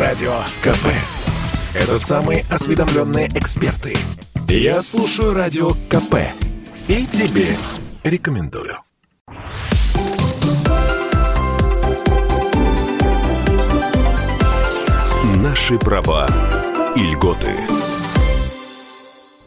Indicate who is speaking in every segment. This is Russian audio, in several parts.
Speaker 1: Радио КП. Это самые осведомленные эксперты. Я слушаю Радио КП. И тебе рекомендую. Наши права и льготы.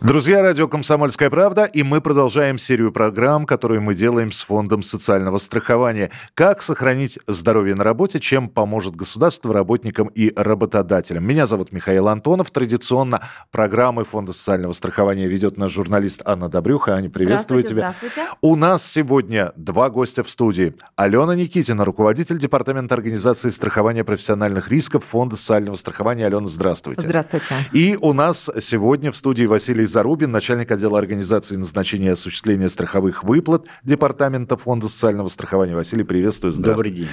Speaker 2: Друзья, радио «Комсомольская правда», и мы продолжаем серию программ, которые мы делаем с Фондом социального страхования. Как сохранить здоровье на работе, чем поможет государство работникам и работодателям. Меня зовут Михаил Антонов. Традиционно программы Фонда социального страхования ведет наш журналист Анна Добрюха. Аня, приветствую
Speaker 3: здравствуйте,
Speaker 2: тебя.
Speaker 3: Здравствуйте.
Speaker 2: У нас сегодня два гостя в студии. Алена Никитина, руководитель Департамента организации страхования профессиональных рисков Фонда социального страхования. Алена, здравствуйте.
Speaker 3: Здравствуйте.
Speaker 2: И у нас сегодня в студии Василий Зарубин, начальник отдела организации назначения и осуществления страховых выплат Департамента фонда социального страхования. Василий, приветствую.
Speaker 4: Добрый день.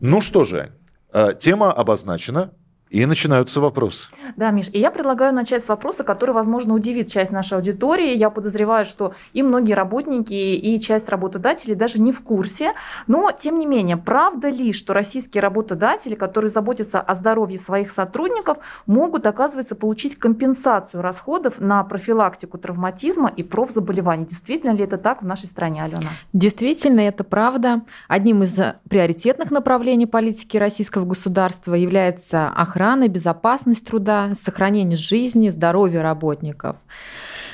Speaker 2: Ну что же, э, тема обозначена. И начинаются вопросы.
Speaker 3: Да, Миш, и я предлагаю начать с вопроса, который, возможно, удивит часть нашей аудитории. Я подозреваю, что и многие работники, и часть работодателей даже не в курсе. Но, тем не менее, правда ли, что российские работодатели, которые заботятся о здоровье своих сотрудников, могут, оказывается, получить компенсацию расходов на профилактику травматизма и профзаболеваний? Действительно ли это так в нашей стране, Алена?
Speaker 5: Действительно, это правда. Одним из приоритетных направлений политики российского государства является охрана охрана, безопасность труда, сохранение жизни, здоровья работников.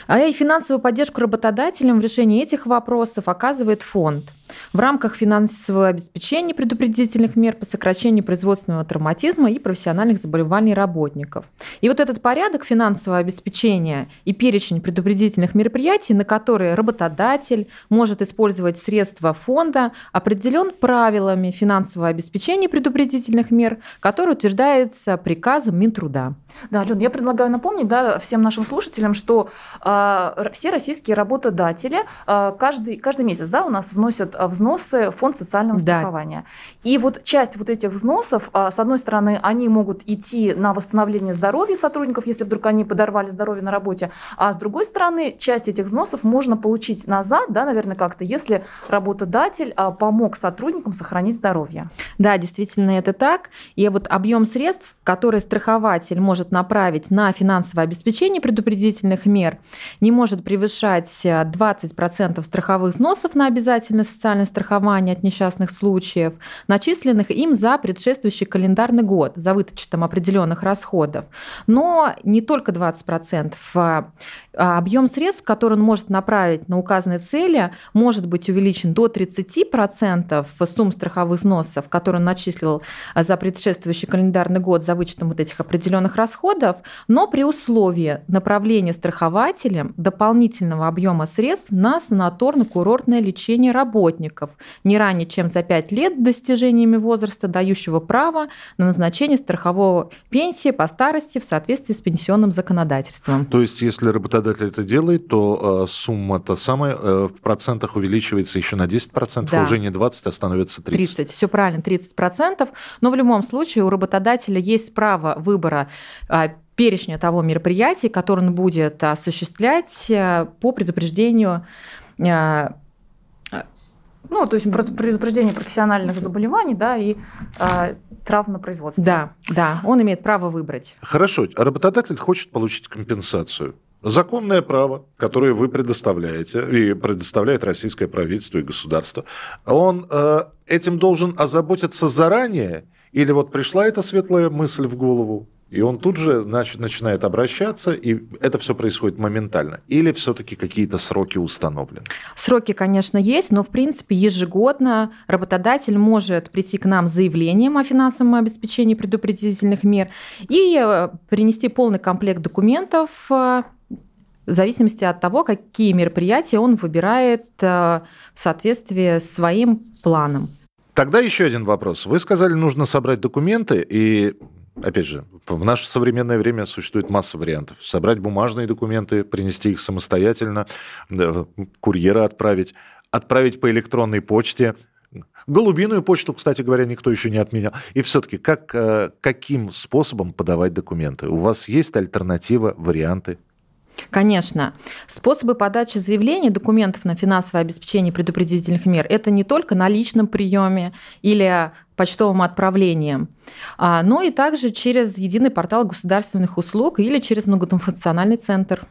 Speaker 5: А и финансовую поддержку работодателям в решении этих вопросов оказывает фонд – в рамках финансового обеспечения предупредительных мер по сокращению производственного травматизма и профессиональных заболеваний работников. И вот этот порядок финансового обеспечения и перечень предупредительных мероприятий, на которые работодатель может использовать средства фонда, определен правилами финансового обеспечения предупредительных мер, который утверждается приказом Минтруда.
Speaker 3: Да, Ален, я предлагаю напомнить да, всем нашим слушателям, что э, все российские работодатели э, каждый, каждый месяц да, у нас вносят взносы в фонд социального да. страхования. И вот часть вот этих взносов, э, с одной стороны, они могут идти на восстановление здоровья сотрудников, если вдруг они подорвали здоровье на работе, а с другой стороны, часть этих взносов можно получить назад, да, наверное, как-то, если работодатель э, помог сотрудникам сохранить здоровье.
Speaker 5: Да, действительно, это так. И вот объем средств, который страхователь может направить на финансовое обеспечение предупредительных мер, не может превышать 20% страховых взносов на обязательное социальное страхование от несчастных случаев, начисленных им за предшествующий календарный год, за вычетом определенных расходов. Но не только 20%. А объем средств, который он может направить на указанные цели, может быть увеличен до 30% сумм страховых взносов, которые он начислил за предшествующий календарный год за вычетом вот этих определенных расходов, но при условии направления страхователем дополнительного объема средств на санаторно-курортное лечение работников не ранее, чем за 5 лет достижениями возраста, дающего право на назначение страхового пенсии по старости в соответствии с пенсионным законодательством.
Speaker 2: То есть, если работодатель работодатель это делает, то э, сумма та самая э, в процентах увеличивается еще на 10%, да. уже не 20, а становится 30.
Speaker 5: 30, все правильно, 30%. Но в любом случае у работодателя есть право выбора э, перечня того мероприятия, которое он будет осуществлять по предупреждению
Speaker 3: ну, то есть предупреждение профессиональных заболеваний, да, и э, травм на производстве.
Speaker 5: Да, да, он имеет право выбрать.
Speaker 2: Хорошо, работодатель хочет получить компенсацию. Законное право, которое вы предоставляете, и предоставляет российское правительство и государство, он э, этим должен озаботиться заранее, или вот пришла эта светлая мысль в голову, и он тут же значит, начинает обращаться, и это все происходит моментально. Или все-таки какие-то сроки установлены?
Speaker 5: Сроки, конечно, есть, но в принципе ежегодно работодатель может прийти к нам с заявлением о финансовом обеспечении предупредительных мер и э, принести полный комплект документов э, в зависимости от того, какие мероприятия он выбирает э, в соответствии с своим планом.
Speaker 2: Тогда еще один вопрос. Вы сказали, нужно собрать документы, и, опять же, в наше современное время существует масса вариантов. Собрать бумажные документы, принести их самостоятельно, курьера отправить, отправить по электронной почте, Голубиную почту, кстати говоря, никто еще не отменял. И все-таки как, э, каким способом подавать документы? У вас есть альтернатива, варианты?
Speaker 5: Конечно. Способы подачи заявлений, документов на финансовое обеспечение предупредительных мер – это не только на личном приеме или почтовым отправлением, а, но и также через единый портал государственных услуг или через многофункциональный центр.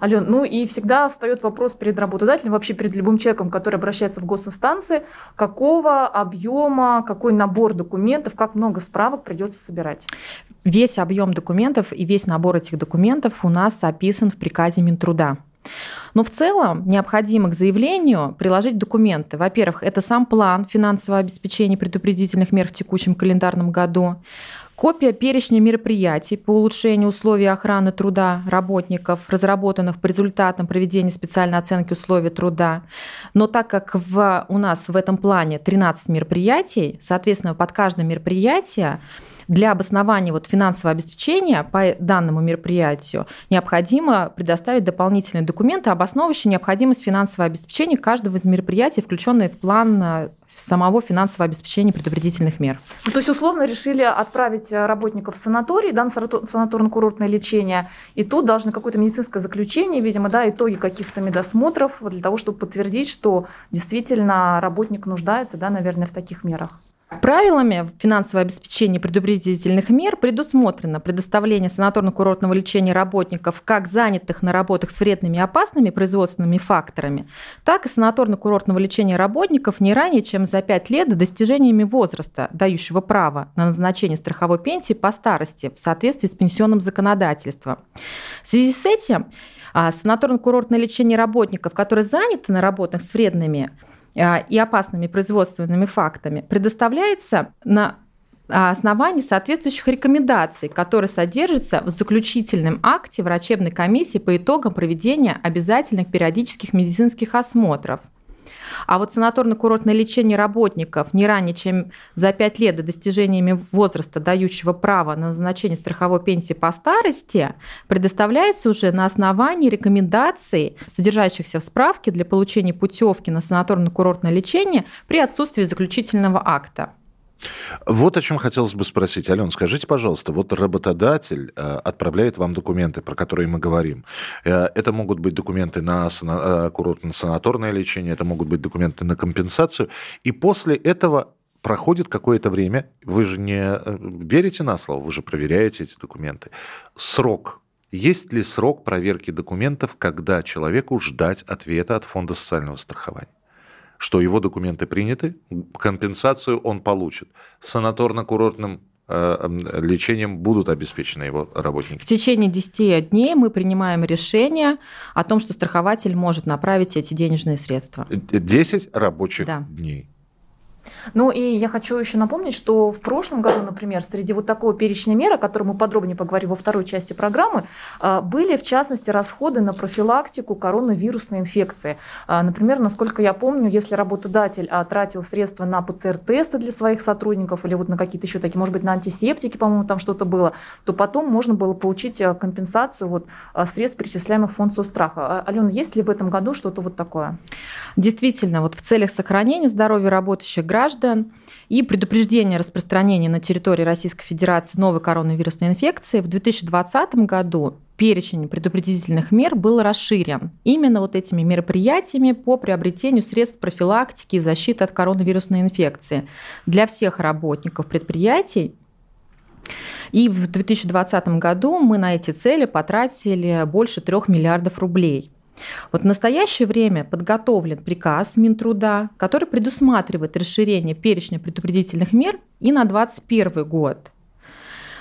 Speaker 3: Ален, ну и всегда встает вопрос перед работодателем, вообще перед любым человеком, который обращается в госинстанции, какого объема, какой набор документов, как много справок придется собирать?
Speaker 5: Весь объем документов и весь набор этих документов у нас описан в приказе Минтруда. Но в целом необходимо к заявлению приложить документы. Во-первых, это сам план финансового обеспечения предупредительных мер в текущем календарном году, Копия перечня мероприятий по улучшению условий охраны труда работников, разработанных по результатам проведения специальной оценки условий труда. Но так как в, у нас в этом плане 13 мероприятий, соответственно, под каждое мероприятие для обоснования вот финансового обеспечения по данному мероприятию необходимо предоставить дополнительные документы, обосновывающие необходимость финансового обеспечения каждого из мероприятий, включенные в план э, самого финансового обеспечения предупредительных мер.
Speaker 3: Ну, то есть, условно, решили отправить э, работников в санаторий, да, на санаторно-курортное лечение, и тут должны какое-то медицинское заключение, видимо, да, итоги каких-то медосмотров для того, чтобы подтвердить, что действительно работник нуждается, да, наверное, в таких мерах.
Speaker 5: Правилами финансового обеспечения предупредительных мер предусмотрено предоставление санаторно-курортного лечения работников как занятых на работах с вредными и опасными производственными факторами, так и санаторно-курортного лечения работников не ранее, чем за 5 лет до достижениями возраста, дающего право на назначение страховой пенсии по старости в соответствии с пенсионным законодательством. В связи с этим а, санаторно-курортное лечение работников, которые заняты на работах с вредными и опасными производственными фактами предоставляется на основании соответствующих рекомендаций, которые содержатся в заключительном акте врачебной комиссии по итогам проведения обязательных периодических медицинских осмотров – а вот санаторно-курортное лечение работников не ранее, чем за 5 лет до достижения возраста, дающего право на назначение страховой пенсии по старости, предоставляется уже на основании рекомендаций, содержащихся в справке для получения путевки на санаторно-курортное лечение при отсутствии заключительного акта.
Speaker 2: Вот о чем хотелось бы спросить. Ален, скажите, пожалуйста, вот работодатель э, отправляет вам документы, про которые мы говорим. Э, это могут быть документы на э, курортно-санаторное лечение, это могут быть документы на компенсацию. И после этого проходит какое-то время, вы же не верите на слово, вы же проверяете эти документы. Срок. Есть ли срок проверки документов, когда человеку ждать ответа от Фонда социального страхования? Что его документы приняты, компенсацию он получит. Санаторно-курортным э, лечением будут обеспечены его работники.
Speaker 5: В течение 10 дней мы принимаем решение о том, что страхователь может направить эти денежные средства.
Speaker 2: 10 рабочих да. дней.
Speaker 3: Ну и я хочу еще напомнить, что в прошлом году, например, среди вот такого перечня мер, о котором мы подробнее поговорим во второй части программы, а, были в частности расходы на профилактику коронавирусной инфекции. А, например, насколько я помню, если работодатель а, тратил средства на ПЦР-тесты для своих сотрудников или вот на какие-то еще такие, может быть, на антисептики, по-моему, там что-то было, то потом можно было получить компенсацию вот средств, перечисляемых в фонд соцстраха. Алена, есть ли в этом году что-то вот такое?
Speaker 5: Действительно, вот в целях сохранения здоровья работающих граждан и предупреждения распространения на территории Российской Федерации новой коронавирусной инфекции в 2020 году перечень предупредительных мер был расширен именно вот этими мероприятиями по приобретению средств профилактики и защиты от коронавирусной инфекции для всех работников предприятий. И в 2020 году мы на эти цели потратили больше трех миллиардов рублей. Вот в настоящее время подготовлен приказ Минтруда, который предусматривает расширение перечня предупредительных мер и на 2021 год.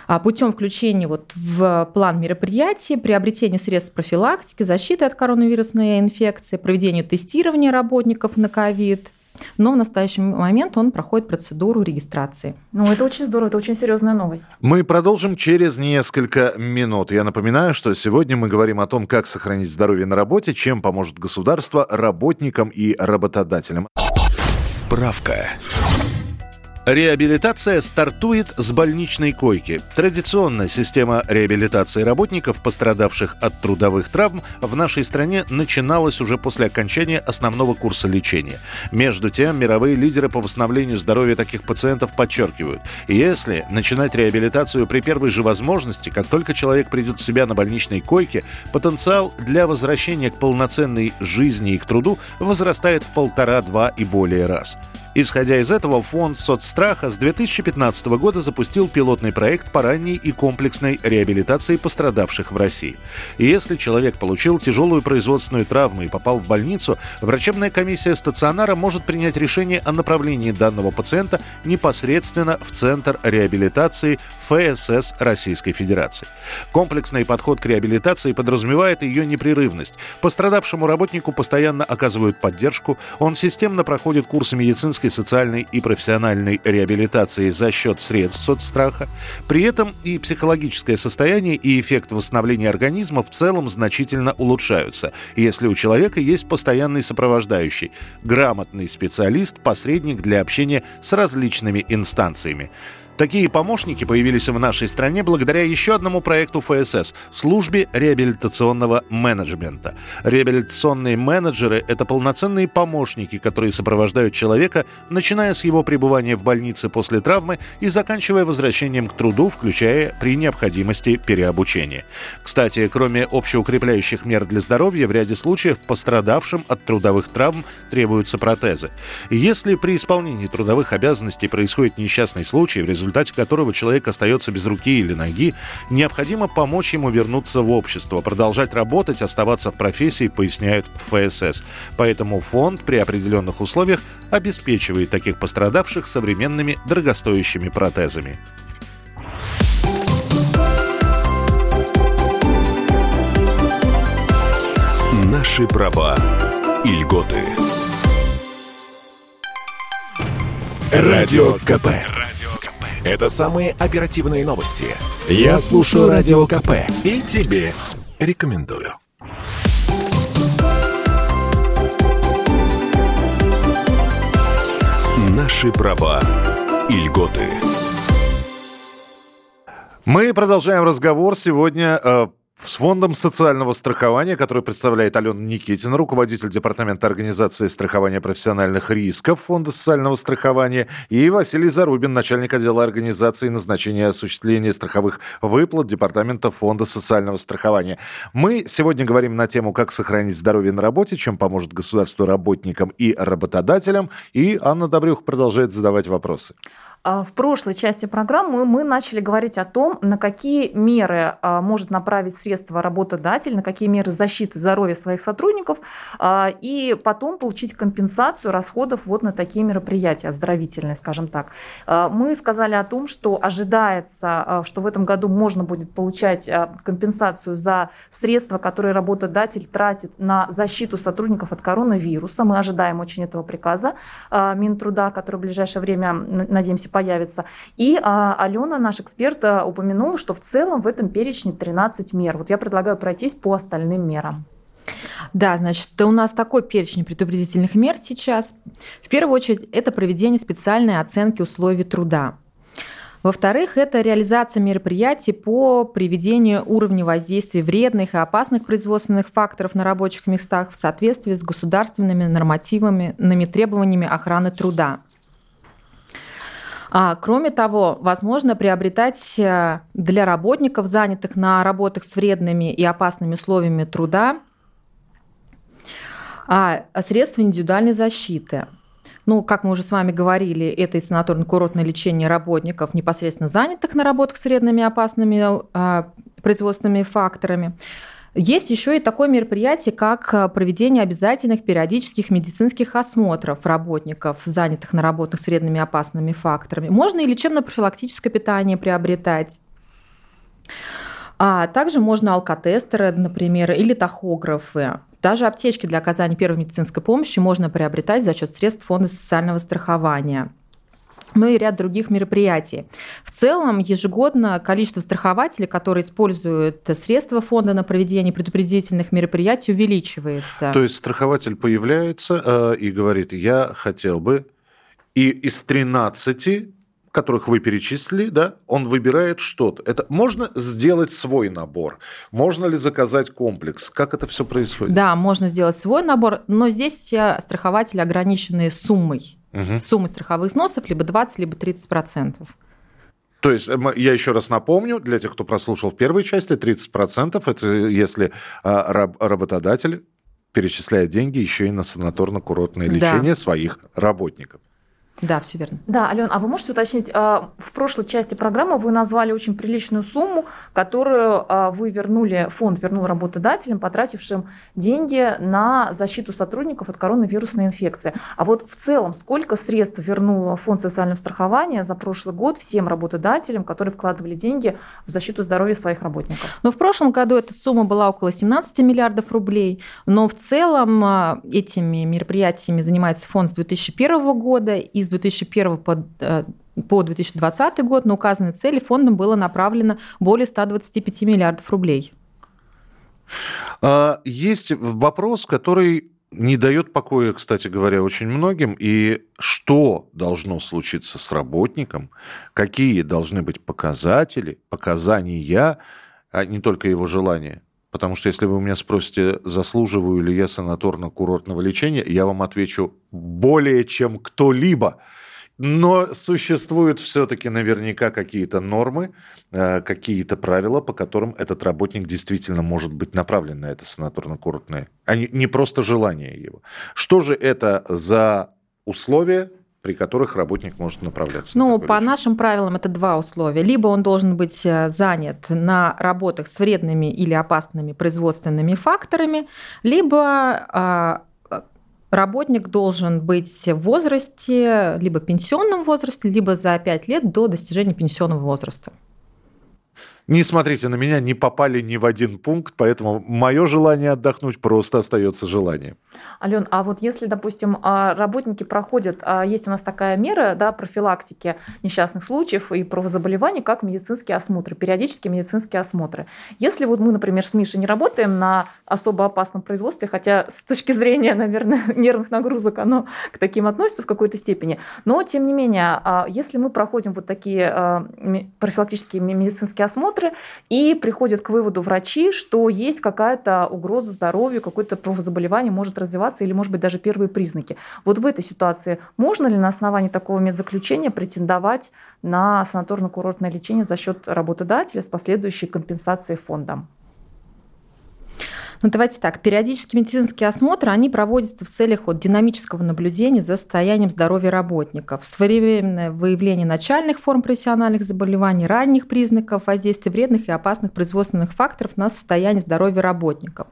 Speaker 5: А путем включения вот в план мероприятий, приобретения средств профилактики, защиты от коронавирусной инфекции, проведения тестирования работников на ковид – но в настоящий момент он проходит процедуру регистрации.
Speaker 3: Ну, это очень здорово, это очень серьезная новость.
Speaker 2: Мы продолжим через несколько минут. Я напоминаю, что сегодня мы говорим о том, как сохранить здоровье на работе, чем поможет государство работникам и работодателям.
Speaker 1: Справка.
Speaker 2: Реабилитация стартует с больничной койки. Традиционная система реабилитации работников, пострадавших от трудовых травм, в нашей стране начиналась уже после окончания основного курса лечения. Между тем, мировые лидеры по восстановлению здоровья таких пациентов подчеркивают, если начинать реабилитацию при первой же возможности, как только человек придет в себя на больничной койке, потенциал для возвращения к полноценной жизни и к труду возрастает в полтора-два и более раз. Исходя из этого, фонд соцстраха с 2015 года запустил пилотный проект по ранней и комплексной реабилитации пострадавших в России. И если человек получил тяжелую производственную травму и попал в больницу, врачебная комиссия стационара может принять решение о направлении данного пациента непосредственно в Центр реабилитации ФСС Российской Федерации. Комплексный подход к реабилитации подразумевает ее непрерывность. Пострадавшему работнику постоянно оказывают поддержку, он системно проходит курсы медицинской, социальной и профессиональной реабилитации за счет средств соцстраха. При этом и психологическое состояние, и эффект восстановления организма в целом значительно улучшаются, если у человека есть постоянный сопровождающий, грамотный специалист, посредник для общения с различными инстанциями. Такие помощники появились в нашей стране благодаря еще одному проекту ФСС – службе реабилитационного менеджмента. Реабилитационные менеджеры – это полноценные помощники, которые сопровождают человека, начиная с его пребывания в больнице после травмы и заканчивая возвращением к труду, включая при необходимости переобучения. Кстати, кроме общеукрепляющих мер для здоровья, в ряде случаев пострадавшим от трудовых травм требуются протезы. Если при исполнении трудовых обязанностей происходит несчастный случай, в результате результате которого человек остается без руки или ноги, необходимо помочь ему вернуться в общество, продолжать работать, оставаться в профессии, поясняют в ФСС. Поэтому фонд при определенных условиях обеспечивает таких пострадавших современными дорогостоящими протезами.
Speaker 1: Наши права и льготы. Радио КП. Это самые оперативные новости. Я слушаю Радио КП и тебе рекомендую. Наши права и льготы.
Speaker 2: Мы продолжаем разговор сегодня э, с Фондом социального страхования, который представляет Алена Никитина, руководитель Департамента организации страхования профессиональных рисков Фонда социального страхования, и Василий Зарубин, начальник отдела организации назначения и осуществления страховых выплат Департамента Фонда социального страхования. Мы сегодня говорим на тему, как сохранить здоровье на работе, чем поможет государству работникам и работодателям. И Анна Добрюх продолжает задавать вопросы.
Speaker 3: А, в прошлой части программы мы начали говорить о том, на какие меры а, может направить средства работодатель, на какие меры защиты здоровья своих сотрудников, а, и потом получить компенсацию расходов вот на такие мероприятия, оздоровительные, скажем так. Мы сказали о том, что ожидается, что в этом году можно будет получать компенсацию за средства, которые работодатель тратит на защиту сотрудников от коронавируса. Мы ожидаем очень этого приказа Минтруда, который в ближайшее время, надеемся, появится. И а, Алена, наш эксперт, а, упомянула, что в целом в этом перечне 13 мер. Вот я предлагаю пройтись по остальным мерам.
Speaker 5: Да, значит, у нас такой перечень предупредительных мер сейчас. В первую очередь, это проведение специальной оценки условий труда. Во-вторых, это реализация мероприятий по приведению уровня воздействия вредных и опасных производственных факторов на рабочих местах в соответствии с государственными нормативами, требованиями охраны труда. А, кроме того, возможно приобретать э, для работников, занятых на работах с вредными и опасными условиями труда, а, средства индивидуальной защиты. Ну, как мы уже с вами говорили, это и санаторно-курортное лечение работников, непосредственно занятых на работах с вредными и опасными а, производственными факторами. Есть еще и такое мероприятие, как э, проведение обязательных периодических медицинских осмотров работников, занятых на работах с вредными и опасными факторами. Можно и лечебно-профилактическое питание приобретать. А также можно алкотестеры, например, или тахографы. Даже аптечки для оказания первой медицинской помощи можно приобретать за счет средств фонда социального страхования ну и ряд других мероприятий. В целом, ежегодно количество страхователей, которые используют средства фонда на проведение предупредительных мероприятий, увеличивается.
Speaker 2: То есть страхователь появляется э, и говорит, я хотел бы, и из 13 которых вы перечислили, да, он выбирает что-то. Это можно сделать свой набор? Можно ли заказать комплекс? Как это все происходит?
Speaker 5: Да, можно сделать свой набор, но здесь страхователи ограничены суммой угу. суммы страховых взносов либо 20, либо 30 процентов.
Speaker 2: То есть, я еще раз напомню, для тех, кто прослушал в первой части, 30% это если а, работодатель перечисляет деньги еще и на санаторно-курортное лечение да. своих работников.
Speaker 5: Да, все верно.
Speaker 3: Да, Ален, а вы можете уточнить, а, в прошлой части программы вы назвали очень приличную сумму, которую а, вы вернули, фонд вернул работодателям, потратившим деньги на защиту сотрудников от коронавирусной инфекции. А вот в целом, сколько средств вернул фонд социального страхования за прошлый год всем работодателям, которые вкладывали деньги в защиту здоровья своих работников?
Speaker 5: Ну, в прошлом году эта сумма была около 17 миллиардов рублей, но в целом а, этими мероприятиями занимается фонд с 2001 года, и с 2001 по по 2020 год на указанные цели фондом было направлено более 125 миллиардов рублей.
Speaker 2: А, есть вопрос, который не дает покоя, кстати говоря, очень многим. И что должно случиться с работником, какие должны быть показатели, показания, а не только его желания. Потому что если вы у меня спросите, заслуживаю ли я санаторно-курортного лечения, я вам отвечу более чем кто-либо. Но существуют все-таки наверняка какие-то нормы, э, какие-то правила, по которым этот работник действительно может быть направлен на это санаторно-курортное, а не просто желание его. Что же это за условия, при которых работник может направляться.
Speaker 5: Ну, по лечение. нашим правилам это два условия. Либо он должен быть э, занят на работах с вредными или опасными производственными факторами, либо а, работник должен быть в возрасте, либо пенсионном возрасте, либо за 5 лет до достижения пенсионного возраста.
Speaker 2: Не смотрите на меня, не попали ни в один пункт, поэтому мое желание отдохнуть просто остается желанием.
Speaker 3: Ален, а вот если, допустим, а, работники проходят, а, есть у нас такая мера да, профилактики несчастных случаев и правозаболеваний, как медицинские осмотры, периодические медицинские осмотры. Если вот мы, например, с Мишей не работаем на особо опасном производстве, хотя с точки зрения, наверное, нервных нагрузок оно к таким относится в какой-то степени, но тем не менее, а, если мы проходим вот такие профилактические медицинские осмотры, осмотры, и приходят к выводу врачи, что есть какая-то угроза здоровью, какое-то заболевание может развиваться или, может быть, даже первые признаки. Вот в этой ситуации можно ли на основании такого медзаключения претендовать на санаторно-курортное лечение за счет работодателя с последующей компенсацией фондом?
Speaker 5: Ну, давайте так. Периодические медицинские осмотры, они проводятся в целях вот, динамического наблюдения за состоянием здоровья работников, своевременное выявление начальных форм профессиональных заболеваний, ранних признаков воздействия вредных и опасных производственных факторов на состояние здоровья работников.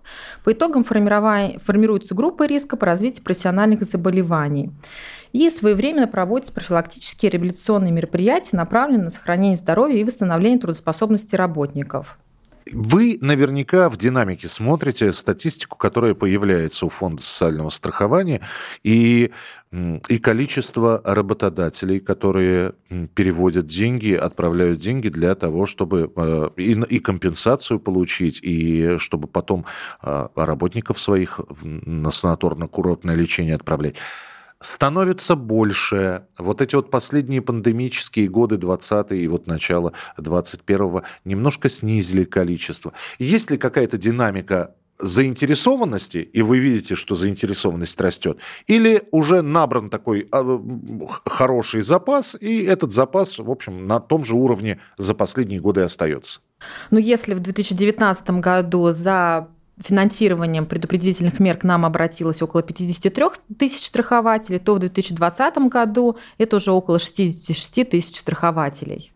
Speaker 5: По итогам формируются группы риска по развитию профессиональных заболеваний. И своевременно проводятся профилактические реабилитационные мероприятия, направленные на сохранение здоровья и восстановление трудоспособности работников.
Speaker 2: Вы наверняка в динамике смотрите статистику, которая появляется у Фонда социального страхования, и, и количество работодателей, которые переводят деньги, отправляют деньги для того, чтобы э, и, и компенсацию получить, и чтобы потом э, работников своих на санаторно-курортное лечение отправлять становится больше. Вот эти вот последние пандемические годы 20 и вот начало 21 немножко снизили количество. Есть ли какая-то динамика заинтересованности, и вы видите, что заинтересованность растет, или уже набран такой а, хороший запас, и этот запас, в общем, на том же уровне за последние годы остается?
Speaker 5: Ну, если в 2019 году за финансированием предупредительных мер к нам обратилось около 53 тысяч страхователей, то в 2020 году это уже около 66 тысяч страхователей.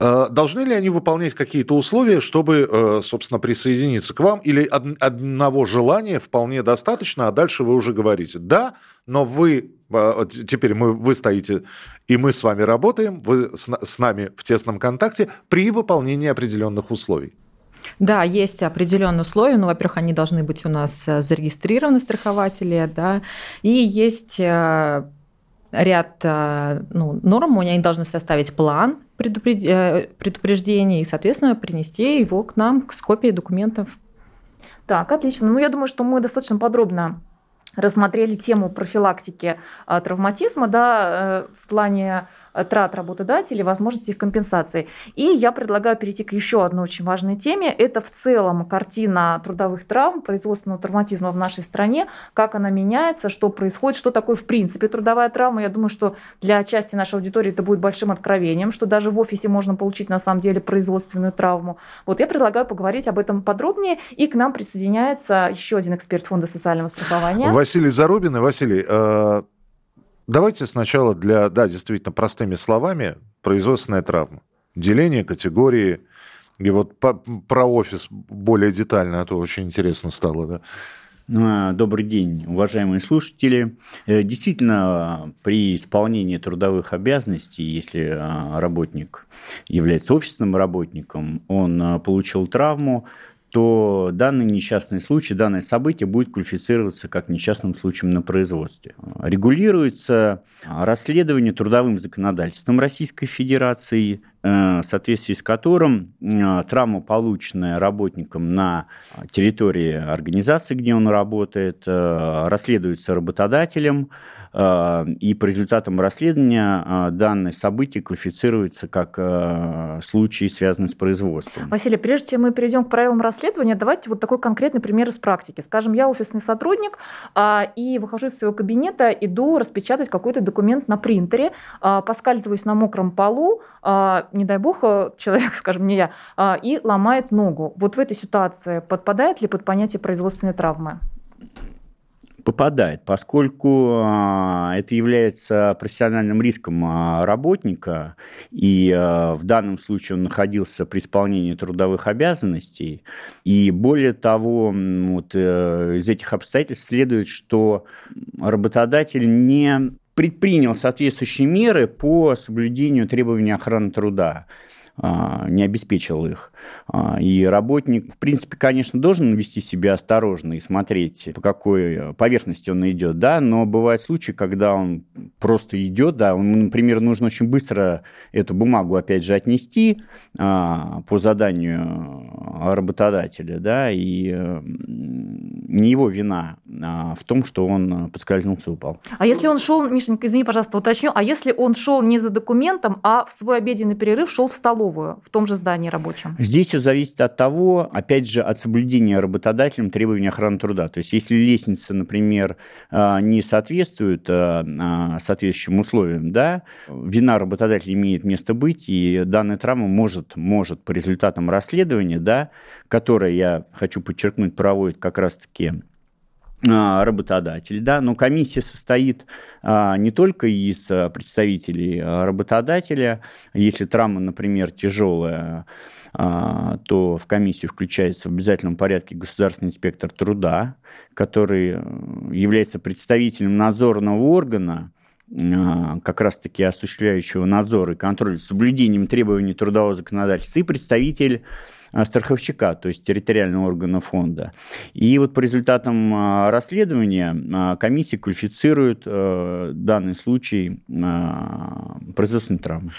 Speaker 2: Э, должны ли они выполнять какие-то условия, чтобы, э, собственно, присоединиться к вам? Или одного желания вполне достаточно, а дальше вы уже говорите, да, но вы, э, теперь мы, вы стоите, и мы с вами работаем, вы с нами в тесном контакте при выполнении определенных условий?
Speaker 5: Да, есть определенные условия. Ну, во-первых, они должны быть у нас э, зарегистрированы, страхователи, да, и есть э, ряд э, ну, норм, они должны составить план предупреждения и, соответственно, принести его к нам с копией документов.
Speaker 3: Так, отлично. Ну, я думаю, что мы достаточно подробно рассмотрели тему профилактики травматизма да, в плане трат работодателей, возможности их компенсации. И я предлагаю перейти к еще одной очень важной теме. Это в целом картина трудовых травм, производственного травматизма в нашей стране, как она меняется, что происходит, что такое в принципе трудовая травма. Я думаю, что для части нашей аудитории это будет большим откровением, что даже в офисе можно получить на самом деле производственную травму. Вот я предлагаю поговорить об этом подробнее, и к нам присоединяется еще один эксперт Фонда социального страхования.
Speaker 2: Василий Зарубин. И Василий, э, Давайте сначала для, да, действительно, простыми словами, производственная травма. Деление категории, и вот по, про офис более детально, а то очень интересно стало, да.
Speaker 4: Ну, добрый день, уважаемые слушатели. Э, действительно, при исполнении трудовых обязанностей, если а, работник является офисным работником, он а, получил травму, то данный несчастный случай, данное событие будет квалифицироваться как несчастным случаем на производстве. Регулируется расследование трудовым законодательством Российской Федерации, э, в соответствии с которым э, травма, полученная работником на территории организации, где он работает, э, расследуется работодателем, и по результатам расследования э, данное событие квалифицируется как э, случай, связанный с производством.
Speaker 3: Василий, прежде чем мы перейдем к правилам расследования, давайте вот такой конкретный пример из практики. Скажем, я офисный сотрудник а, и выхожу из своего кабинета, иду распечатать какой-то документ на принтере, а, поскальзываюсь на мокром полу, а, не дай бог, человек, скажем, не я, и ломает ногу. Вот в этой ситуации подпадает ли под понятие производственной травмы?
Speaker 4: Попадает, поскольку а, это является профессиональным риском а, работника, и а, в данном случае он находился при исполнении трудовых обязанностей. И более того, вот, э, из этих обстоятельств следует, что работодатель не предпринял соответствующие меры по соблюдению требований охраны труда. А, не обеспечил их. А, и работник, в принципе, конечно, должен вести себя осторожно и смотреть, по какой поверхности он идет, да, но бывают случаи, когда он просто идет, да, ему, например, нужно очень быстро эту бумагу, опять же, отнести а, по заданию работодателя, да, и не его вина в том, что он подскользнулся и упал.
Speaker 3: А если он шел, Мишенька, извини, пожалуйста, уточню, а если он шел не за документом, а в свой обеденный перерыв шел в столовую, в том же здании рабочем?
Speaker 4: Здесь все зависит от того, опять же, от соблюдения работодателем требований охраны труда. То есть, если лестница, например, а, не соответствует а, а, соответствующим условиям, да, вина работодателя имеет место быть, и данная травма может, может по результатам расследования, да, которое, я хочу подчеркнуть, проводит как раз-таки а, работодатель, да, но комиссия состоит а, не только из а, представителей работодателя, если травма, например, тяжелая, то в комиссию включается в обязательном порядке государственный инспектор труда, который э, является представителем надзорного органа, как раз-таки осуществляющего надзор и контроль за соблюдением требований трудового законодательства, и представитель а, страховщика, то есть территориального органа фонда. И вот по результатам а, расследования а, комиссия квалифицирует э, данный случай производственной травмы.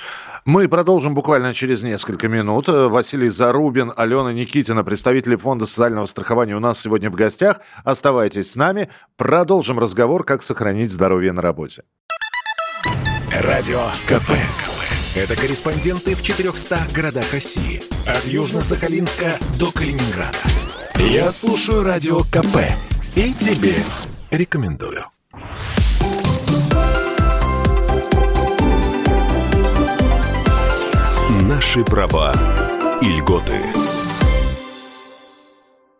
Speaker 2: Мы продолжим буквально через несколько минут. Василий Зарубин, Алена Никитина, представители Фонда социального страхования у нас сегодня в гостях. Оставайтесь с нами. Продолжим разговор, как сохранить здоровье на работе.
Speaker 1: Радио КП. Это корреспонденты в 400 городах России. От Южно-Сахалинска до Калининграда. Я слушаю Радио КП. И тебе рекомендую. Наши права и льготы.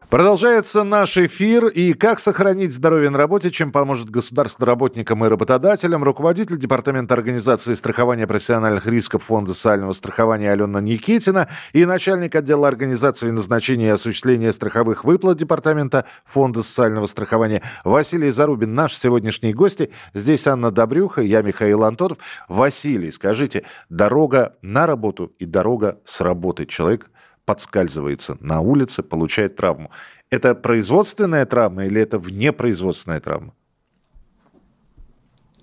Speaker 2: Продолжается наш эфир. И как сохранить здоровье на работе, чем поможет государство работникам и работодателям. Руководитель Департамента организации страхования профессиональных рисков Фонда социального страхования Алена Никитина и начальник отдела организации назначения и осуществления страховых выплат Департамента Фонда социального страхования Василий Зарубин. Наш сегодняшний гости. Здесь Анна Добрюха, я Михаил Антонов. Василий, скажите, дорога на работу и дорога с работы. Человек подскальзывается на улице, получает травму. Это производственная травма или это внепроизводственная травма?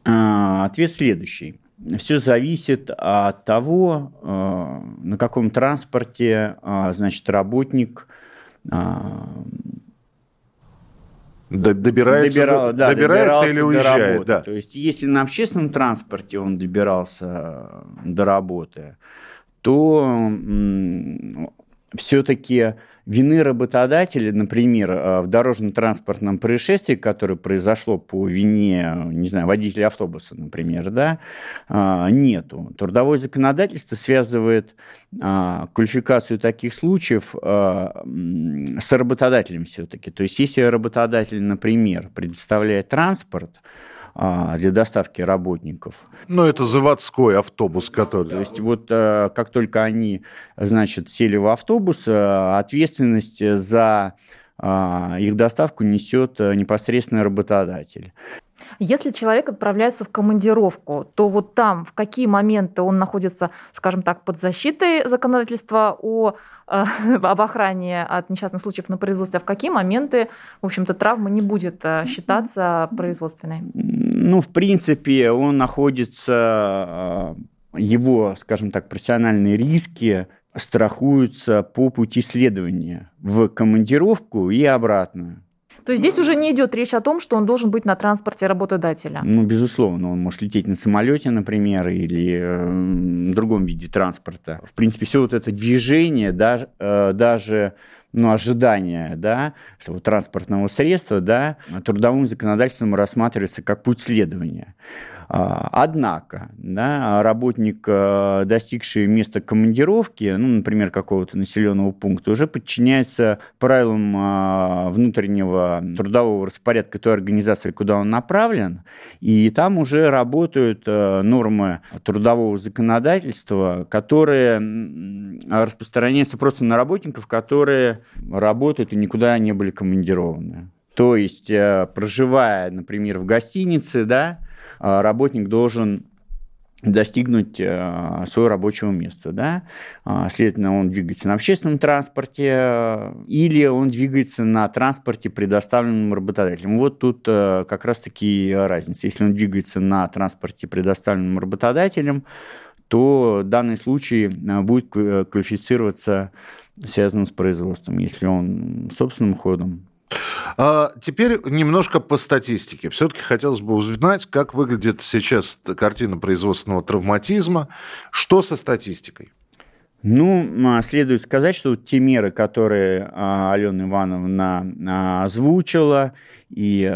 Speaker 4: А, ответ следующий. Все зависит от того, а, на каком транспорте а, значит, работник
Speaker 2: добирается, Добирал, да, добирается или уезжает. Да.
Speaker 4: То есть, если на общественном транспорте он добирался до работы, то все-таки вины работодателя, например, э, в дорожно-транспортном происшествии, которое произошло по вине, не знаю, водителя автобуса, например, да, э, нету. Трудовое законодательство связывает э, квалификацию таких случаев с работодателем все-таки. То есть, если работодатель, например, предоставляет транспорт, а, для доставки работников.
Speaker 2: Ну, это заводской автобус, который...
Speaker 4: То есть вот э, как только они, значит, сели в автобус, э, ответственность за а, их доставку несет э, непосредственно работодатель.
Speaker 3: Если человек отправляется в командировку, то вот там в какие моменты он находится, скажем так, под защитой законодательства о э, об охране от несчастных случаев на производстве, а в какие моменты, в общем-то, травма не будет э, считаться производственной?
Speaker 4: Ну, в принципе, он находится, э, его, скажем так, профессиональные риски страхуются по пути следования в командировку и обратно.
Speaker 3: То есть здесь уже не идет речь о том, что он должен быть на транспорте работодателя.
Speaker 4: Ну, безусловно, он может лететь на самолете, например, или э, другом виде транспорта. В принципе, все вот это движение, даже, э, даже ну, ожидания да, транспортного средства да, трудовым законодательством рассматривается как путь следования. А, однако, да, работник, э, достигший места командировки, ну, например, какого-то населенного пункта, уже подчиняется правилам а, внутреннего трудового распорядка той организации, куда он направлен, и там уже работают э, нормы трудового законодательства, которые распространяются просто на работников, которые работают и никуда не были командированы. То есть, э, проживая, например, в гостинице, да, работник должен достигнуть э, своего рабочего места. Да? А, следовательно, он двигается на общественном транспорте э, или он двигается на транспорте, предоставленном работодателем. Вот тут э, как раз-таки разница. Если он двигается на транспорте, предоставленном работодателем, то данный случай будет квалифицироваться связанным с производством. Если он собственным ходом,
Speaker 2: а теперь немножко по статистике. Все-таки хотелось бы узнать, как выглядит сейчас картина производственного травматизма. Что со статистикой?
Speaker 4: Ну, а, следует сказать, что те меры, которые а, Алена Ивановна а, озвучила, и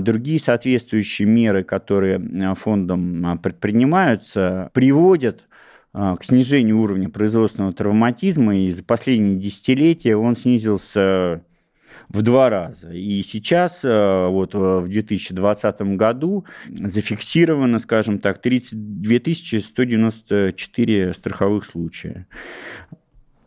Speaker 4: другие соответствующие меры, которые фондом предпринимаются, приводят к снижению уровня производственного травматизма, и за последние десятилетия он снизился в два раза. И сейчас, э, вот э, в 2020 году, зафиксировано, скажем так, 32 194 страховых случая.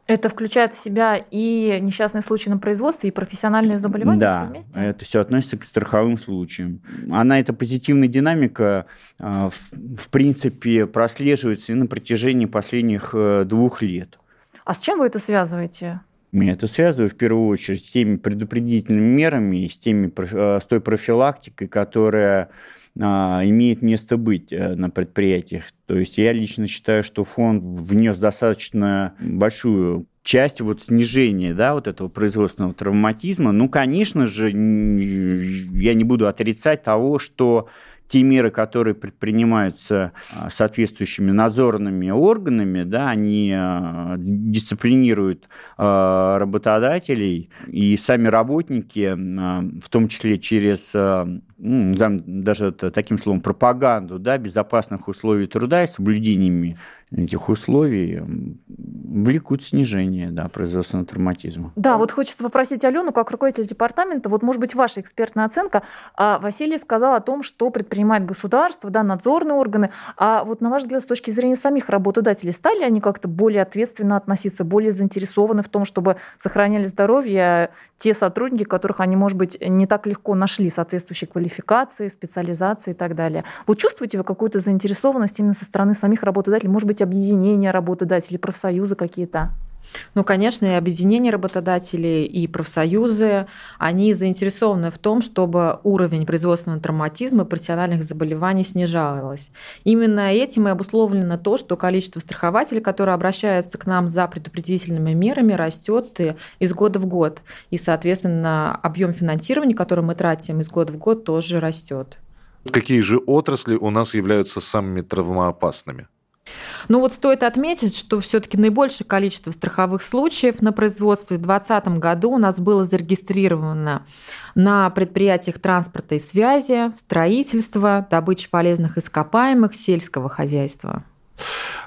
Speaker 3: Это включает в себя и несчастные случаи на производстве, и профессиональные заболевания
Speaker 4: да,
Speaker 3: все
Speaker 4: это все относится к страховым случаям. Она, эта позитивная динамика, э, в принципе, прослеживается и на протяжении последних двух лет.
Speaker 3: А с чем вы это связываете?
Speaker 4: Я это связываю в первую очередь с теми предупредительными мерами, с, теми, э, с той профилактикой, которая а, имеет место быть э, на предприятиях. То есть я лично считаю, что фонд внес достаточно большую часть вот снижения да, вот этого производственного травматизма. Ну, конечно же, я не буду отрицать того, что те меры, которые предпринимаются а, соответствующими надзорными органами, да, они а, дисциплинируют а, работодателей, и сами работники, в том числе через ну, даже таким словом пропаганду да, безопасных условий труда и соблюдениями этих условий влекут снижение да, производственного травматизма.
Speaker 3: Да, вот хочется попросить Алену, как руководитель департамента, вот может быть ваша экспертная оценка. А Василий сказал о том, что предпринимает государство, да, надзорные органы. А вот на ваш взгляд, с точки зрения самих работодателей, стали они как-то более ответственно относиться, более заинтересованы в том, чтобы сохраняли здоровье те сотрудники, которых они, может быть, не так легко нашли соответствующей квалификации, специализации и так далее. Вы чувствуете вы какую-то заинтересованность именно со стороны самих работодателей, может быть, объединения работодателей, профсоюзы какие-то?
Speaker 5: Ну, конечно, и объединения работодателей, и профсоюзы, они заинтересованы в том, чтобы уровень производственного травматизма и профессиональных заболеваний снижалось. Именно этим и обусловлено то, что количество страхователей, которые обращаются к нам за предупредительными мерами, растет из года в год. И, соответственно, объем финансирования, который мы тратим из года в год, тоже растет.
Speaker 2: Какие же отрасли у нас являются самыми травмоопасными?
Speaker 5: Ну вот стоит отметить, что все-таки наибольшее количество страховых случаев на производстве в 2020 году у нас было зарегистрировано на предприятиях транспорта и связи, строительства, добычи полезных ископаемых, сельского хозяйства.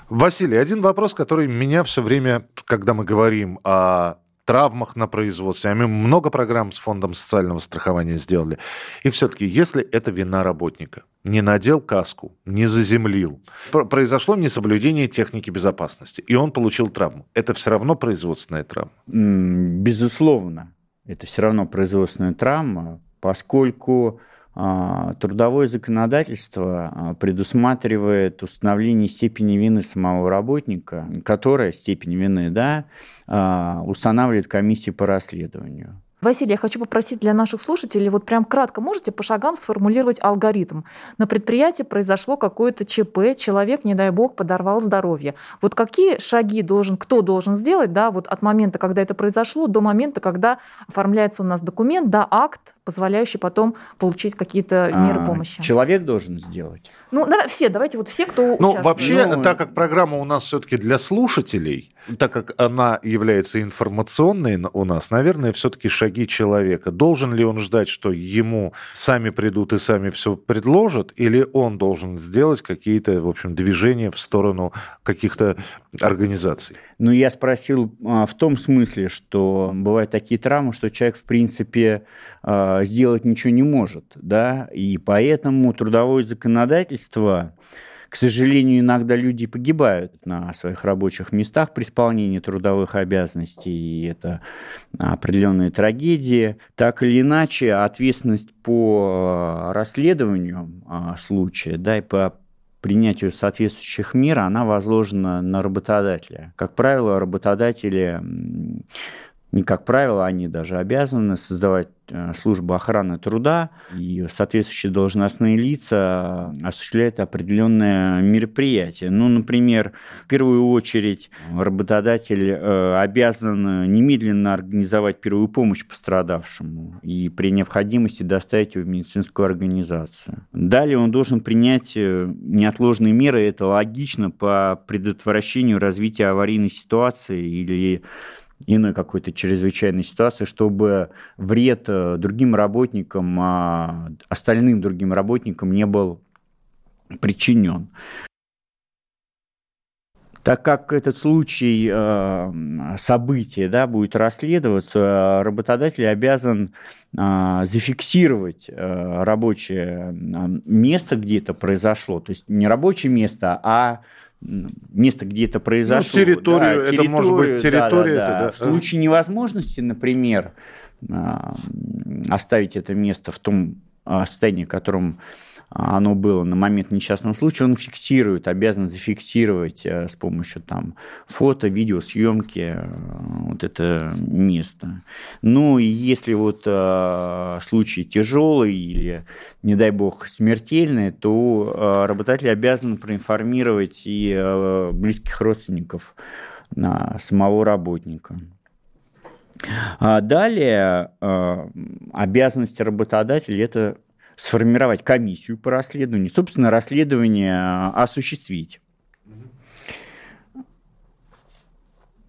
Speaker 2: Василий, один вопрос, который меня все время, когда мы говорим о травмах на производстве. А мы много программ с фондом социального страхования сделали. И все-таки, если это вина работника, не надел каску, не заземлил, произошло несоблюдение техники безопасности, и он получил травму, это все равно производственная травма?
Speaker 4: Безусловно, это все равно производственная травма, поскольку трудовое законодательство а, предусматривает установление степени вины самого работника, которая степень вины да, а, устанавливает комиссия по расследованию.
Speaker 3: Василий, я хочу попросить для наших слушателей, вот прям кратко можете по шагам сформулировать алгоритм. На предприятии произошло какое-то ЧП, человек, не дай бог, подорвал здоровье. Вот какие шаги должен, кто должен сделать, да, вот от момента, когда это произошло, до момента, когда оформляется у нас документ, да, акт, позволяющий потом получить какие-то меры помощи?
Speaker 4: Человек должен сделать.
Speaker 3: Ну, давай, все, давайте вот все, кто
Speaker 2: Ну, вообще, ну, так как программа у нас все-таки для слушателей, так как она является информационной у нас, наверное, все-таки шаги человека. Должен ли он ждать, что ему сами придут и сами все предложат, или он должен сделать какие-то, в общем, движения в сторону каких-то организаций?
Speaker 4: Ну, я спросил а, в том смысле, что бывают такие травмы, что человек, в принципе, а, сделать ничего не может, да, и поэтому трудовое законодательство к сожалению, иногда люди погибают на своих рабочих местах при исполнении трудовых обязанностей, и это определенные трагедии. Так или иначе, ответственность по расследованию а, случая да, и по принятию соответствующих мер, она возложена на работодателя. Как правило, работодатели не как правило, они даже обязаны создавать э, службу охраны труда, и соответствующие должностные лица осуществляют определенные мероприятия. Ну, например, в первую очередь работодатель э, обязан немедленно организовать первую помощь пострадавшему и при необходимости доставить его в медицинскую организацию. Далее он должен принять э, неотложные меры, это логично, по предотвращению развития аварийной ситуации или иной какой-то чрезвычайной ситуации, чтобы вред э, другим работникам, а остальным другим работникам не был причинен. Так как этот случай э, события да, будет расследоваться, работодатель обязан э, зафиксировать рабочее место, где это произошло. То есть не рабочее место, а место, где это произошло.
Speaker 2: Ну, территорию, да, это территорию, может быть территория. Да, да,
Speaker 4: да. Это, да. В случае невозможности, например, а, оставить это место в том а, состоянии, в котором оно было на момент несчастного случая, он фиксирует, обязан зафиксировать э, с помощью там, фото, видеосъемки э, вот это место. Ну и если вот э, случай тяжелый или, не дай бог, смертельный, то э, работодатель обязан проинформировать и э, близких родственников э, самого работника. А далее э, обязанности работодателя это сформировать комиссию по расследованию, собственно, расследование а, осуществить.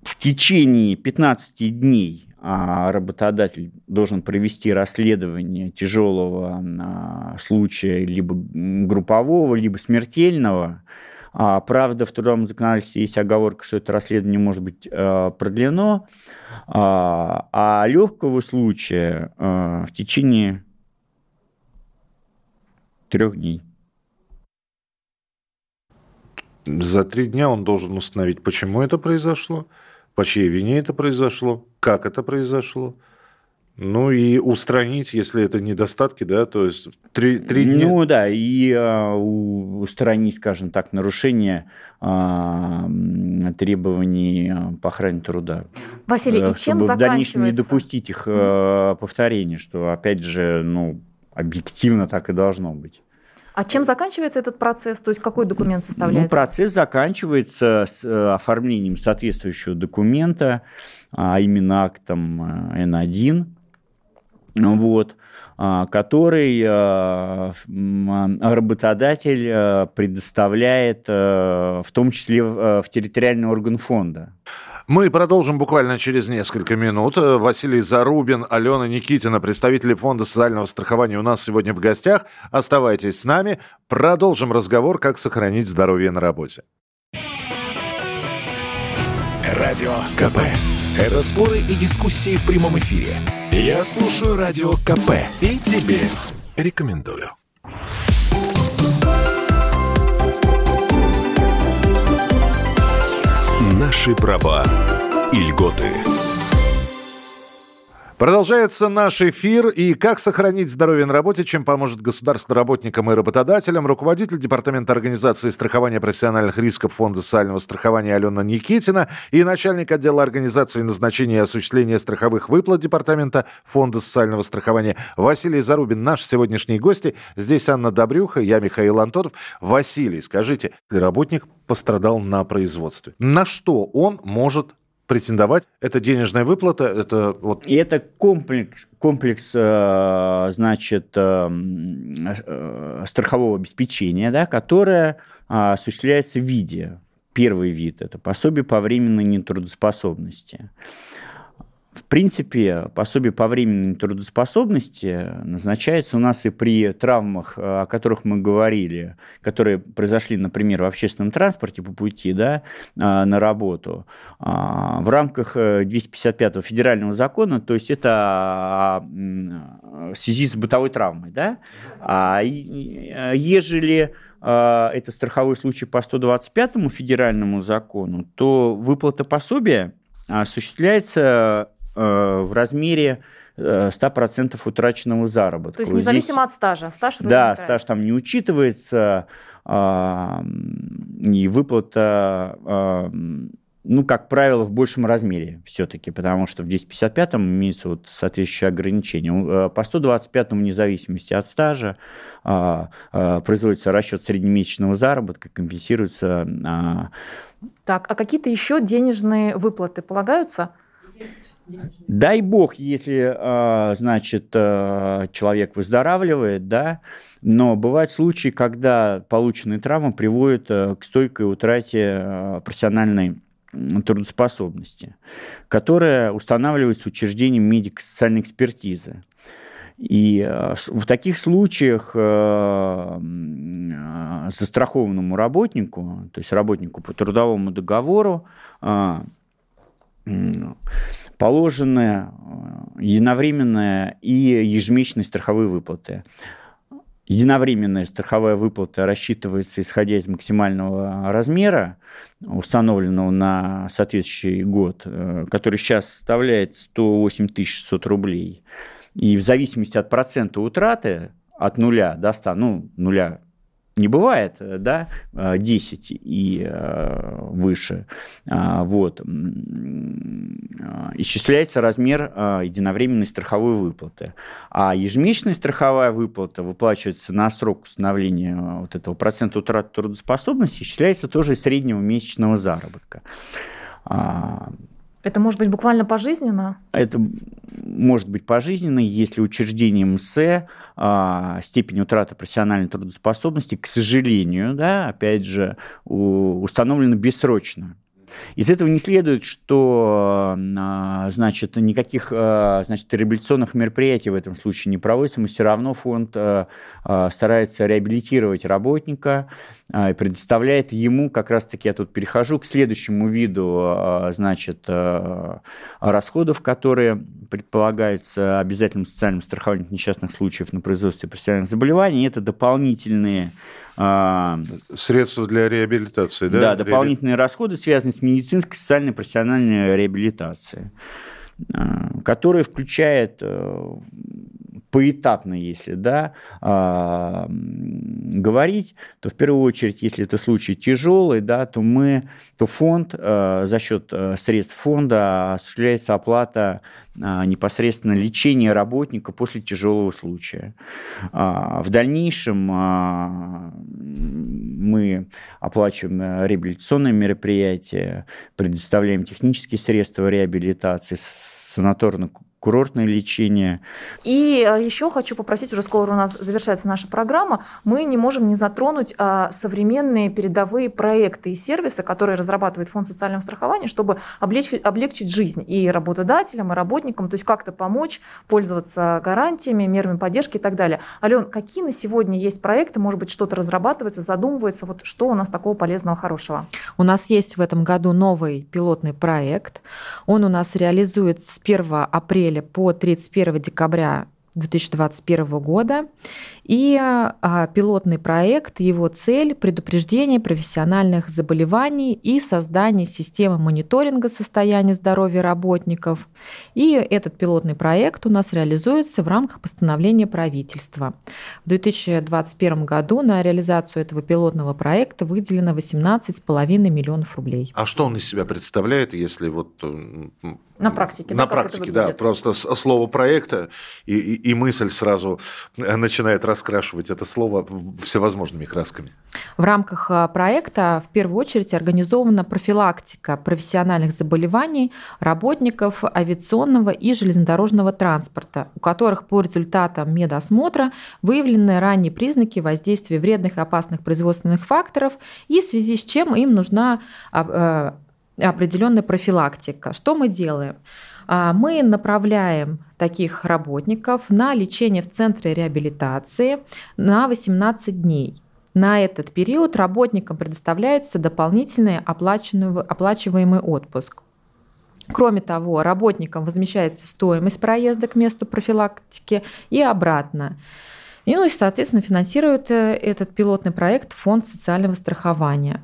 Speaker 4: В течение 15 дней а, работодатель должен провести расследование тяжелого а, случая, либо группового, либо смертельного. Правда, в трудовом законодательстве есть оговорка, что это расследование может быть продлено, а легкого случая в течение трех дней.
Speaker 2: За три дня он должен установить, почему это произошло, по чьей вине это произошло, как это произошло. Ну и устранить, если это недостатки, да, то есть три, три дня.
Speaker 4: Ну да, и а, устранить, скажем так, нарушение а, требований а, по охране труда.
Speaker 3: Василий, и
Speaker 4: чем в дальнейшем не допустить их а, повторения, что, опять же, ну, объективно так и должно быть.
Speaker 3: А чем заканчивается этот процесс? То есть какой документ составляется? Ну,
Speaker 4: процесс заканчивается с э, оформлением соответствующего документа, а именно актом э, Н1, вот, а, который э, работодатель предоставляет в том числе в территориальный орган фонда.
Speaker 2: Мы продолжим буквально через несколько минут. Василий Зарубин, Алена Никитина, представители Фонда социального страхования у нас сегодня в гостях. Оставайтесь с нами. Продолжим разговор, как сохранить здоровье на работе.
Speaker 1: Радио КП. Это споры и дискуссии в прямом эфире. Я слушаю Радио КП и тебе рекомендую. Наши права и льготы.
Speaker 2: Продолжается наш эфир. И как сохранить здоровье на работе, чем поможет государство работникам и работодателям. Руководитель Департамента организации страхования профессиональных рисков Фонда социального страхования Алена Никитина и начальник отдела организации назначения и осуществления страховых выплат Департамента Фонда социального страхования Василий Зарубин. Наши сегодняшние гости. Здесь Анна Добрюха, я Михаил Антонов. Василий, скажите, работник пострадал на производстве. На что он может претендовать. Это денежная выплата, это вот...
Speaker 4: И это комплекс, комплекс э, значит, э, э, страхового обеспечения, да, которое осуществляется в виде. Первый вид – это пособие по временной нетрудоспособности. В принципе, пособие по временной трудоспособности назначается у нас и при травмах, о которых мы говорили, которые произошли, например, в общественном транспорте по пути да, на работу, в рамках 255 федерального закона, то есть это в связи с бытовой травмой. Да? А ежели это страховой случай по 125 федеральному закону, то выплата пособия осуществляется Э, в размере 100% э, утраченного заработка.
Speaker 3: То есть независимо Здесь, от стажа?
Speaker 4: Стаж да, стаж там не учитывается, а, и выплата, а, ну, как правило, в большем размере все-таки, потому что в 1055-м имеется вот соответствующее ограничение. Э, по 125-му, вне зависимости от стажа, а, производится расчет среднемесячного заработка, компенсируется...
Speaker 3: Так, а какие-то еще денежные выплаты полагаются?
Speaker 4: Дай бог, если, а, значит, а, человек выздоравливает, да, но бывают случаи, когда полученные травмы приводят а, к стойкой утрате профессиональной трудоспособности, которая устанавливается учреждением медико-социальной экспертизы. И в таких случаях застрахованному работнику, то есть работнику по трудовому договору, положены э, единовременные и ежемесячные страховые выплаты. Единовременная страховая выплата рассчитывается исходя из максимального размера, установленного на соответствующий год, э, который сейчас составляет 108 600 рублей. И в зависимости от процента утраты от нуля до 100, ну, нуля не бывает, э, да, 10 э, и э, выше, а, вот, исчисляется размер единовременной страховой выплаты. А ежемесячная страховая выплата выплачивается на срок установления вот этого процента утраты трудоспособности, исчисляется тоже из среднего месячного заработка.
Speaker 3: Это может быть буквально пожизненно?
Speaker 4: Это может быть пожизненно, если учреждение МС а, степень утраты профессиональной трудоспособности, к сожалению, да, опять же, у, установлена бессрочно. Из этого не следует, что а, значит, никаких а, значит, реабилитационных мероприятий в этом случае не проводится. Мы все равно фонд а, старается реабилитировать работника и предоставляет ему, как раз-таки я тут перехожу к следующему виду значит, расходов, которые предполагается обязательным социальным страхованием несчастных случаев на производстве профессиональных заболеваний. Это дополнительные
Speaker 2: Средства для реабилитации, да?
Speaker 4: Да, дополнительные Реаби... расходы, связанные с медицинской, социальной, профессиональной реабилитацией, которые включают э, поэтапно, если да, а, говорить, то в первую очередь, если это случай тяжелый, да, то мы, то фонд а, за счет а, средств фонда осуществляется оплата а, непосредственно лечения работника после тяжелого случая. В дальнейшем мы оплачиваем э, реабилитационные мероприятия, предоставляем технические средства реабилитации, санаторно курортное лечение.
Speaker 3: И э, еще хочу попросить, уже скоро у нас завершается наша программа, мы не можем не затронуть а, современные передовые проекты и сервисы, которые разрабатывает Фонд социального страхования, чтобы облегчить, облегчить жизнь и работодателям, и работникам, то есть как-то помочь пользоваться гарантиями, мерами поддержки и так далее. Ален, какие на сегодня есть проекты, может быть, что-то разрабатывается, задумывается, вот что у нас такого полезного, хорошего?
Speaker 5: У нас есть в этом году новый пилотный проект. Он у нас реализуется с 1 апреля апреля по 31 декабря 2021 года. И а, пилотный проект, его цель – предупреждение профессиональных заболеваний и создание системы мониторинга состояния здоровья работников. И этот пилотный проект у нас реализуется в рамках постановления правительства. В 2021 году на реализацию этого пилотного проекта выделено 18,5 миллионов рублей.
Speaker 2: А что он из себя представляет, если вот
Speaker 3: на практике.
Speaker 2: На да, практике, да. Просто слово проекта и, и, и мысль сразу начинает раскрашивать это слово всевозможными красками.
Speaker 5: В рамках а, проекта в первую очередь организована профилактика профессиональных заболеваний работников авиационного и железнодорожного транспорта, у которых по результатам медосмотра выявлены ранние признаки воздействия вредных и опасных производственных факторов и в связи с чем им нужна а, определенная профилактика. Что мы делаем? А, мы направляем таких работников на лечение в центре реабилитации на 18 дней. На этот период работникам предоставляется дополнительный оплачиваемый отпуск. Кроме того, работникам возмещается стоимость проезда к месту профилактики и обратно. И, ну и, соответственно, финансирует э, этот пилотный проект Фонд социального страхования.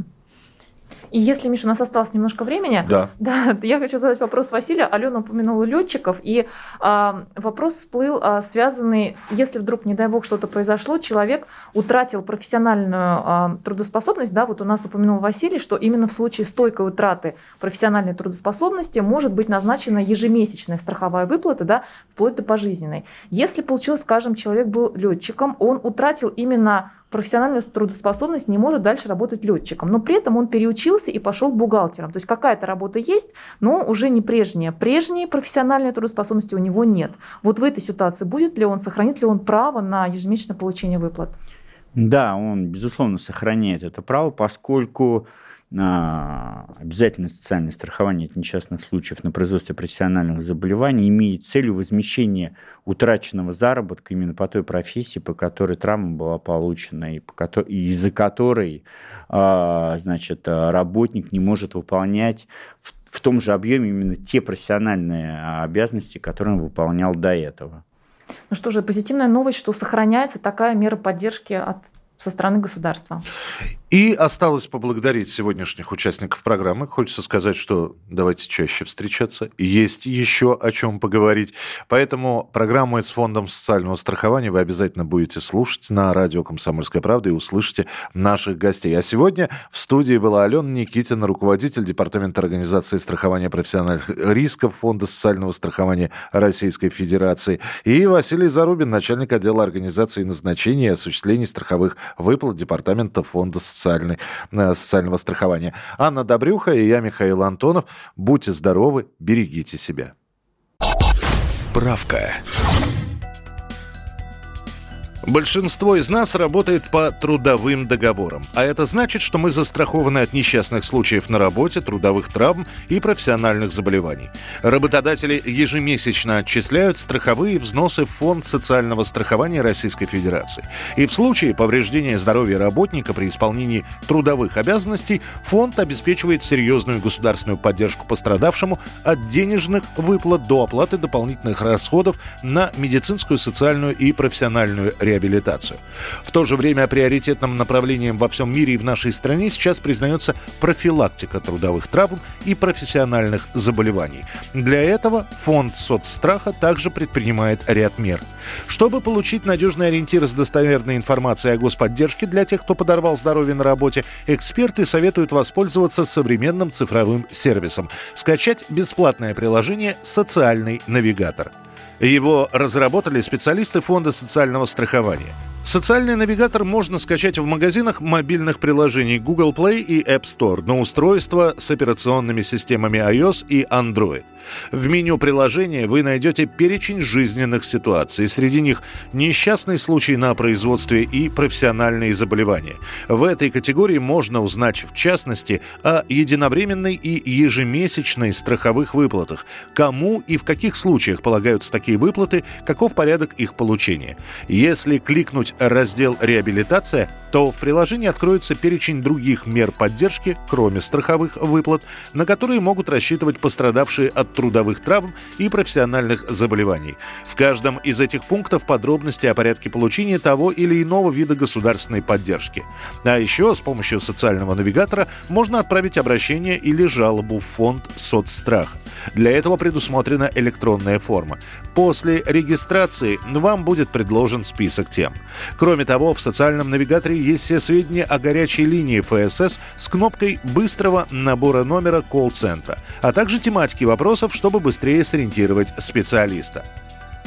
Speaker 3: И если, Миша, у нас осталось немножко времени,
Speaker 2: да.
Speaker 3: Да, я хочу задать вопрос Василию. Алена упомянула летчиков, и а, вопрос всплыл, а, связанный с, если вдруг, не дай бог, что-то произошло, человек утратил профессиональную а, трудоспособность, да, вот у нас упомянул Василий, что именно в случае стойкой утраты профессиональной трудоспособности может быть назначена ежемесячная страховая выплата, да, вплоть до пожизненной. Если получилось, скажем, человек был летчиком, он утратил именно профессиональную трудоспособность не может дальше работать летчиком. Но при этом он переучился и пошел бухгалтером. То есть какая-то работа есть, но уже не прежняя. Прежней профессиональной трудоспособности у него нет. Вот в этой ситуации будет ли он, сохранит ли он право на ежемесячное получение выплат?
Speaker 4: Да, он, безусловно, сохраняет это право, поскольку обязательное социальное страхование от несчастных случаев на производстве профессиональных заболеваний имеет целью возмещения утраченного заработка именно по той профессии, по которой травма была получена и из-за которой а, значит, работник не может выполнять в, в том же объеме именно те профессиональные обязанности, которые он выполнял до этого.
Speaker 3: Ну что же, позитивная новость, что сохраняется такая мера поддержки от со стороны государства.
Speaker 2: И осталось поблагодарить сегодняшних участников программы. Хочется сказать, что давайте чаще встречаться. Есть еще о чем поговорить. Поэтому программу с Фондом социального страхования вы обязательно будете слушать на радио «Комсомольская правда» и услышите наших гостей. А сегодня в студии была Алена Никитина, руководитель Департамента организации страхования профессиональных рисков Фонда социального страхования Российской Федерации, и Василий Зарубин, начальник отдела организации назначения и осуществления страховых выплат Департамента Фонда социального социальной, э, социального страхования. Анна Добрюха и я, Михаил Антонов. Будьте здоровы, берегите себя.
Speaker 1: Справка. Большинство из нас работает по трудовым договорам, а это значит, что мы застрахованы от несчастных случаев на работе, трудовых травм и профессиональных заболеваний. Работодатели ежемесячно отчисляют страховые взносы в Фонд социального страхования Российской Федерации. И в случае повреждения здоровья работника при исполнении трудовых обязанностей фонд обеспечивает серьезную государственную поддержку пострадавшему от денежных выплат до оплаты дополнительных расходов на медицинскую, социальную и профессиональную реабилитацию реабилитацию. В то же время приоритетным направлением во всем мире и в нашей стране сейчас признается профилактика трудовых травм и профессиональных заболеваний. Для этого фонд соцстраха также предпринимает ряд мер. Чтобы получить надежный ориентир с достоверной информацией о господдержке для тех, кто подорвал здоровье на работе, эксперты советуют воспользоваться современным цифровым сервисом. Скачать бесплатное приложение «Социальный навигатор». Его разработали специалисты Фонда социального страхования. Социальный навигатор можно скачать в магазинах мобильных приложений Google Play и App Store на устройства с операционными системами iOS и Android –
Speaker 2: В меню приложения вы найдете перечень жизненных ситуаций. Среди них несчастный случай на производстве и профессиональные заболевания. В этой категории можно узнать, в частности, о единовременной и ежемесячной страховых выплатах, кому и в каких случаях полагаются такие выплаты, каков порядок их получения. Если кликнуть раздел «Реабилитация», то в приложении откроется перечень других мер поддержки, кроме страховых выплат, на которые могут рассчитывать пострадавшие от трудовых травм и профессиональных заболеваний. В каждом из этих пунктов подробности о порядке получения того или иного вида государственной поддержки. А еще с помощью социального навигатора можно отправить обращение или жалобу в фонд соцстрах. Для этого предусмотрена электронная форма. После регистрации вам будет предложен список тем. Кроме того, в социальном навигаторе есть все сведения о горячей линии ФСС с кнопкой быстрого набора номера колл-центра, а также тематики вопросов, чтобы быстрее сориентировать специалиста.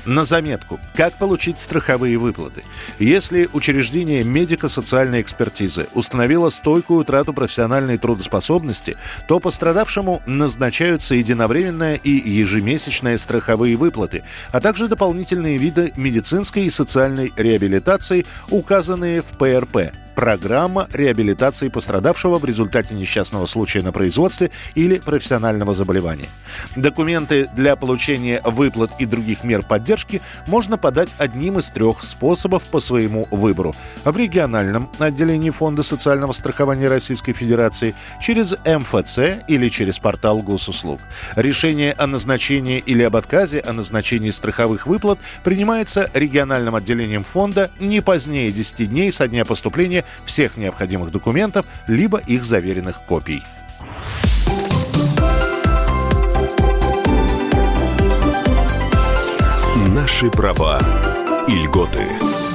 Speaker 2: На заметку, как получить страховые выплаты. Если учреждение медико-социальной экспертизы установило стойкую утрату профессиональной трудоспособности, то пострадавшему назначаются единовременная и ежемесячные страховые выплаты, а также дополнительные виды медицинской и социальной реабилитации, указанные в ПРП программа реабилитации пострадавшего в результате несчастного случая на производстве или профессионального заболевания. Документы для получения выплат и других мер поддержки можно подать одним из трех способов по своему выбору. В региональном отделении Фонда социального страхования Российской Федерации, через МФЦ или через портал госуслуг. Решение о назначении или об отказе о назначении страховых выплат принимается региональным отделением фонда не позднее 10 дней со дня поступления всех необходимых документов, либо их заверенных копий.
Speaker 1: Наши права и льготы.